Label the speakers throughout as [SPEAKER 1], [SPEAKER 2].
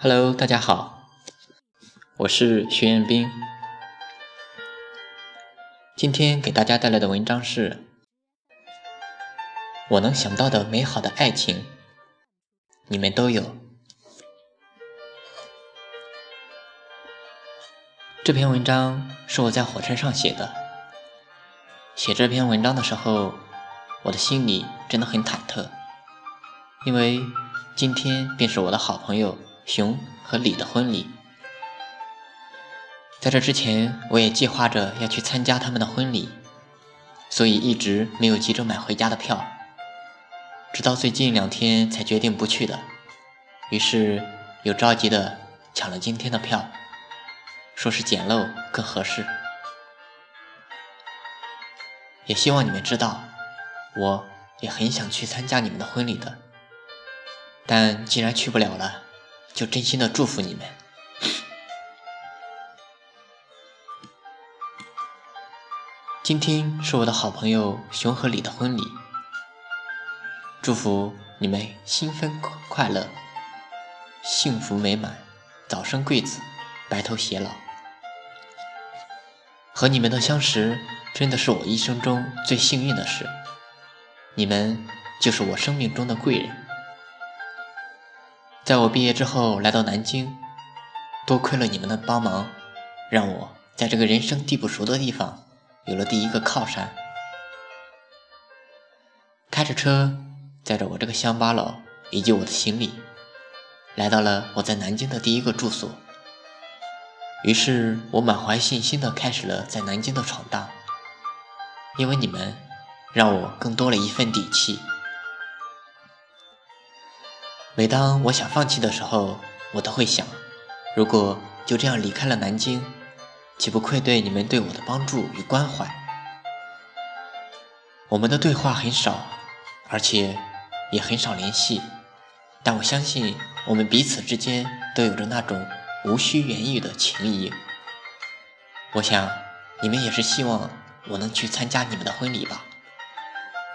[SPEAKER 1] Hello，大家好，我是徐彦斌。今天给大家带来的文章是：我能想到的美好的爱情，你们都有。这篇文章是我在火车上写的。写这篇文章的时候，我的心里真的很忐忑，因为今天便是我的好朋友。熊和李的婚礼，在这之前，我也计划着要去参加他们的婚礼，所以一直没有急着买回家的票，直到最近两天才决定不去的。于是又着急的抢了今天的票，说是捡漏更合适。也希望你们知道，我也很想去参加你们的婚礼的，但既然去不了了。就真心的祝福你们。今天是我的好朋友熊和李的婚礼，祝福你们新婚快乐，幸福美满，早生贵子，白头偕老。和你们的相识，真的是我一生中最幸运的事。你们就是我生命中的贵人。在我毕业之后来到南京，多亏了你们的帮忙，让我在这个人生地不熟的地方有了第一个靠山。开着车载着我这个乡巴佬以及我的行李，来到了我在南京的第一个住所。于是我满怀信心的开始了在南京的闯荡，因为你们让我更多了一份底气。每当我想放弃的时候，我都会想：如果就这样离开了南京，岂不愧对你们对我的帮助与关怀？我们的对话很少，而且也很少联系，但我相信我们彼此之间都有着那种无需言语的情谊。我想你们也是希望我能去参加你们的婚礼吧？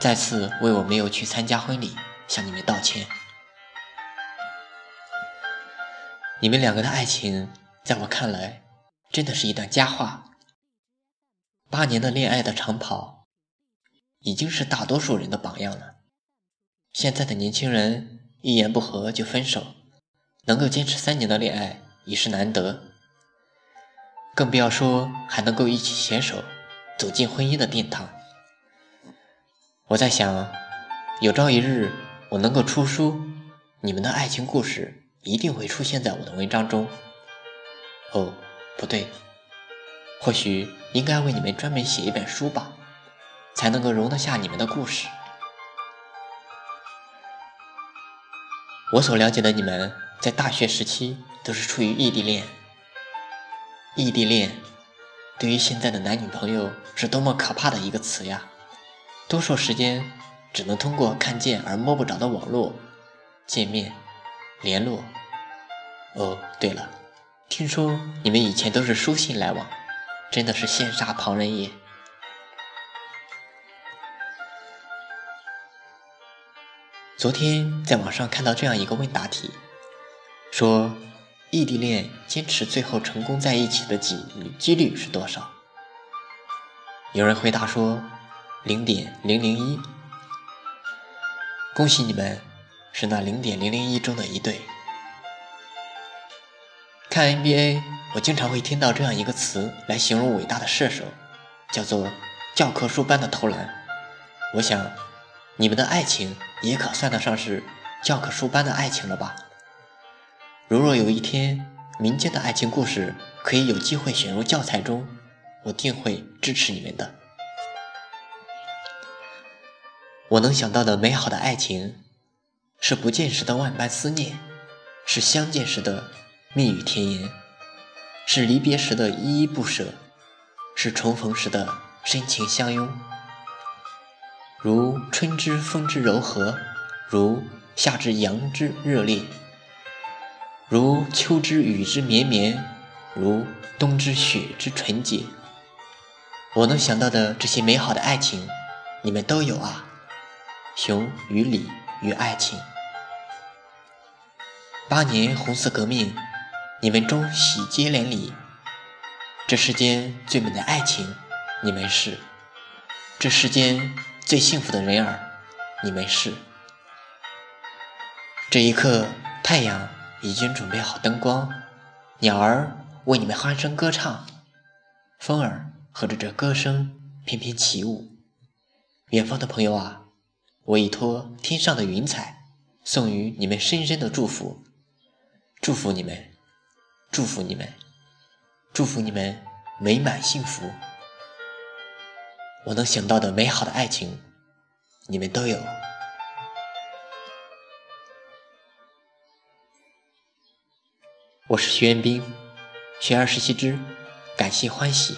[SPEAKER 1] 再次为我没有去参加婚礼向你们道歉。你们两个的爱情，在我看来，真的是一段佳话。八年的恋爱的长跑，已经是大多数人的榜样了。现在的年轻人一言不合就分手，能够坚持三年的恋爱已是难得，更不要说还能够一起携手走进婚姻的殿堂。我在想，有朝一日我能够出书，你们的爱情故事。一定会出现在我的文章中。哦，不对，或许应该为你们专门写一本书吧，才能够容得下你们的故事。我所了解的你们，在大学时期都是处于异地恋。异地恋，对于现在的男女朋友是多么可怕的一个词呀！多数时间只能通过看见而摸不着的网络见面。联络。哦，对了，听说你们以前都是书信来往，真的是羡煞旁人也。昨天在网上看到这样一个问答题，说异地恋坚持最后成功在一起的几几率是多少？有人回答说零点零零一，恭喜你们。是那零点零零一中的一对。看 NBA，我经常会听到这样一个词来形容伟大的射手，叫做“教科书般的投篮”。我想，你们的爱情也可算得上是教科书般的爱情了吧？如若有一天民间的爱情故事可以有机会选入教材中，我定会支持你们的。我能想到的美好的爱情。是不见时的万般思念，是相见时的蜜语甜言，是离别时的依依不舍，是重逢时的深情相拥。如春之风之柔和，如夏之阳之热烈，如秋之雨之绵绵，如冬之雪之纯洁。我能想到的这些美好的爱情，你们都有啊。熊与李与爱情。八年红色革命，你们终喜结连理。这世间最美的爱情，你们是；这世间最幸福的人儿，你们是。这一刻，太阳已经准备好灯光，鸟儿为你们欢声歌唱，风儿和着这歌声翩翩起舞。远方的朋友啊，我已托天上的云彩送予你们深深的祝福，祝福你们，祝福你们，祝福你们美满幸福。我能想到的美好的爱情，你们都有。我是徐彦斌，学而时习之，感谢欢喜。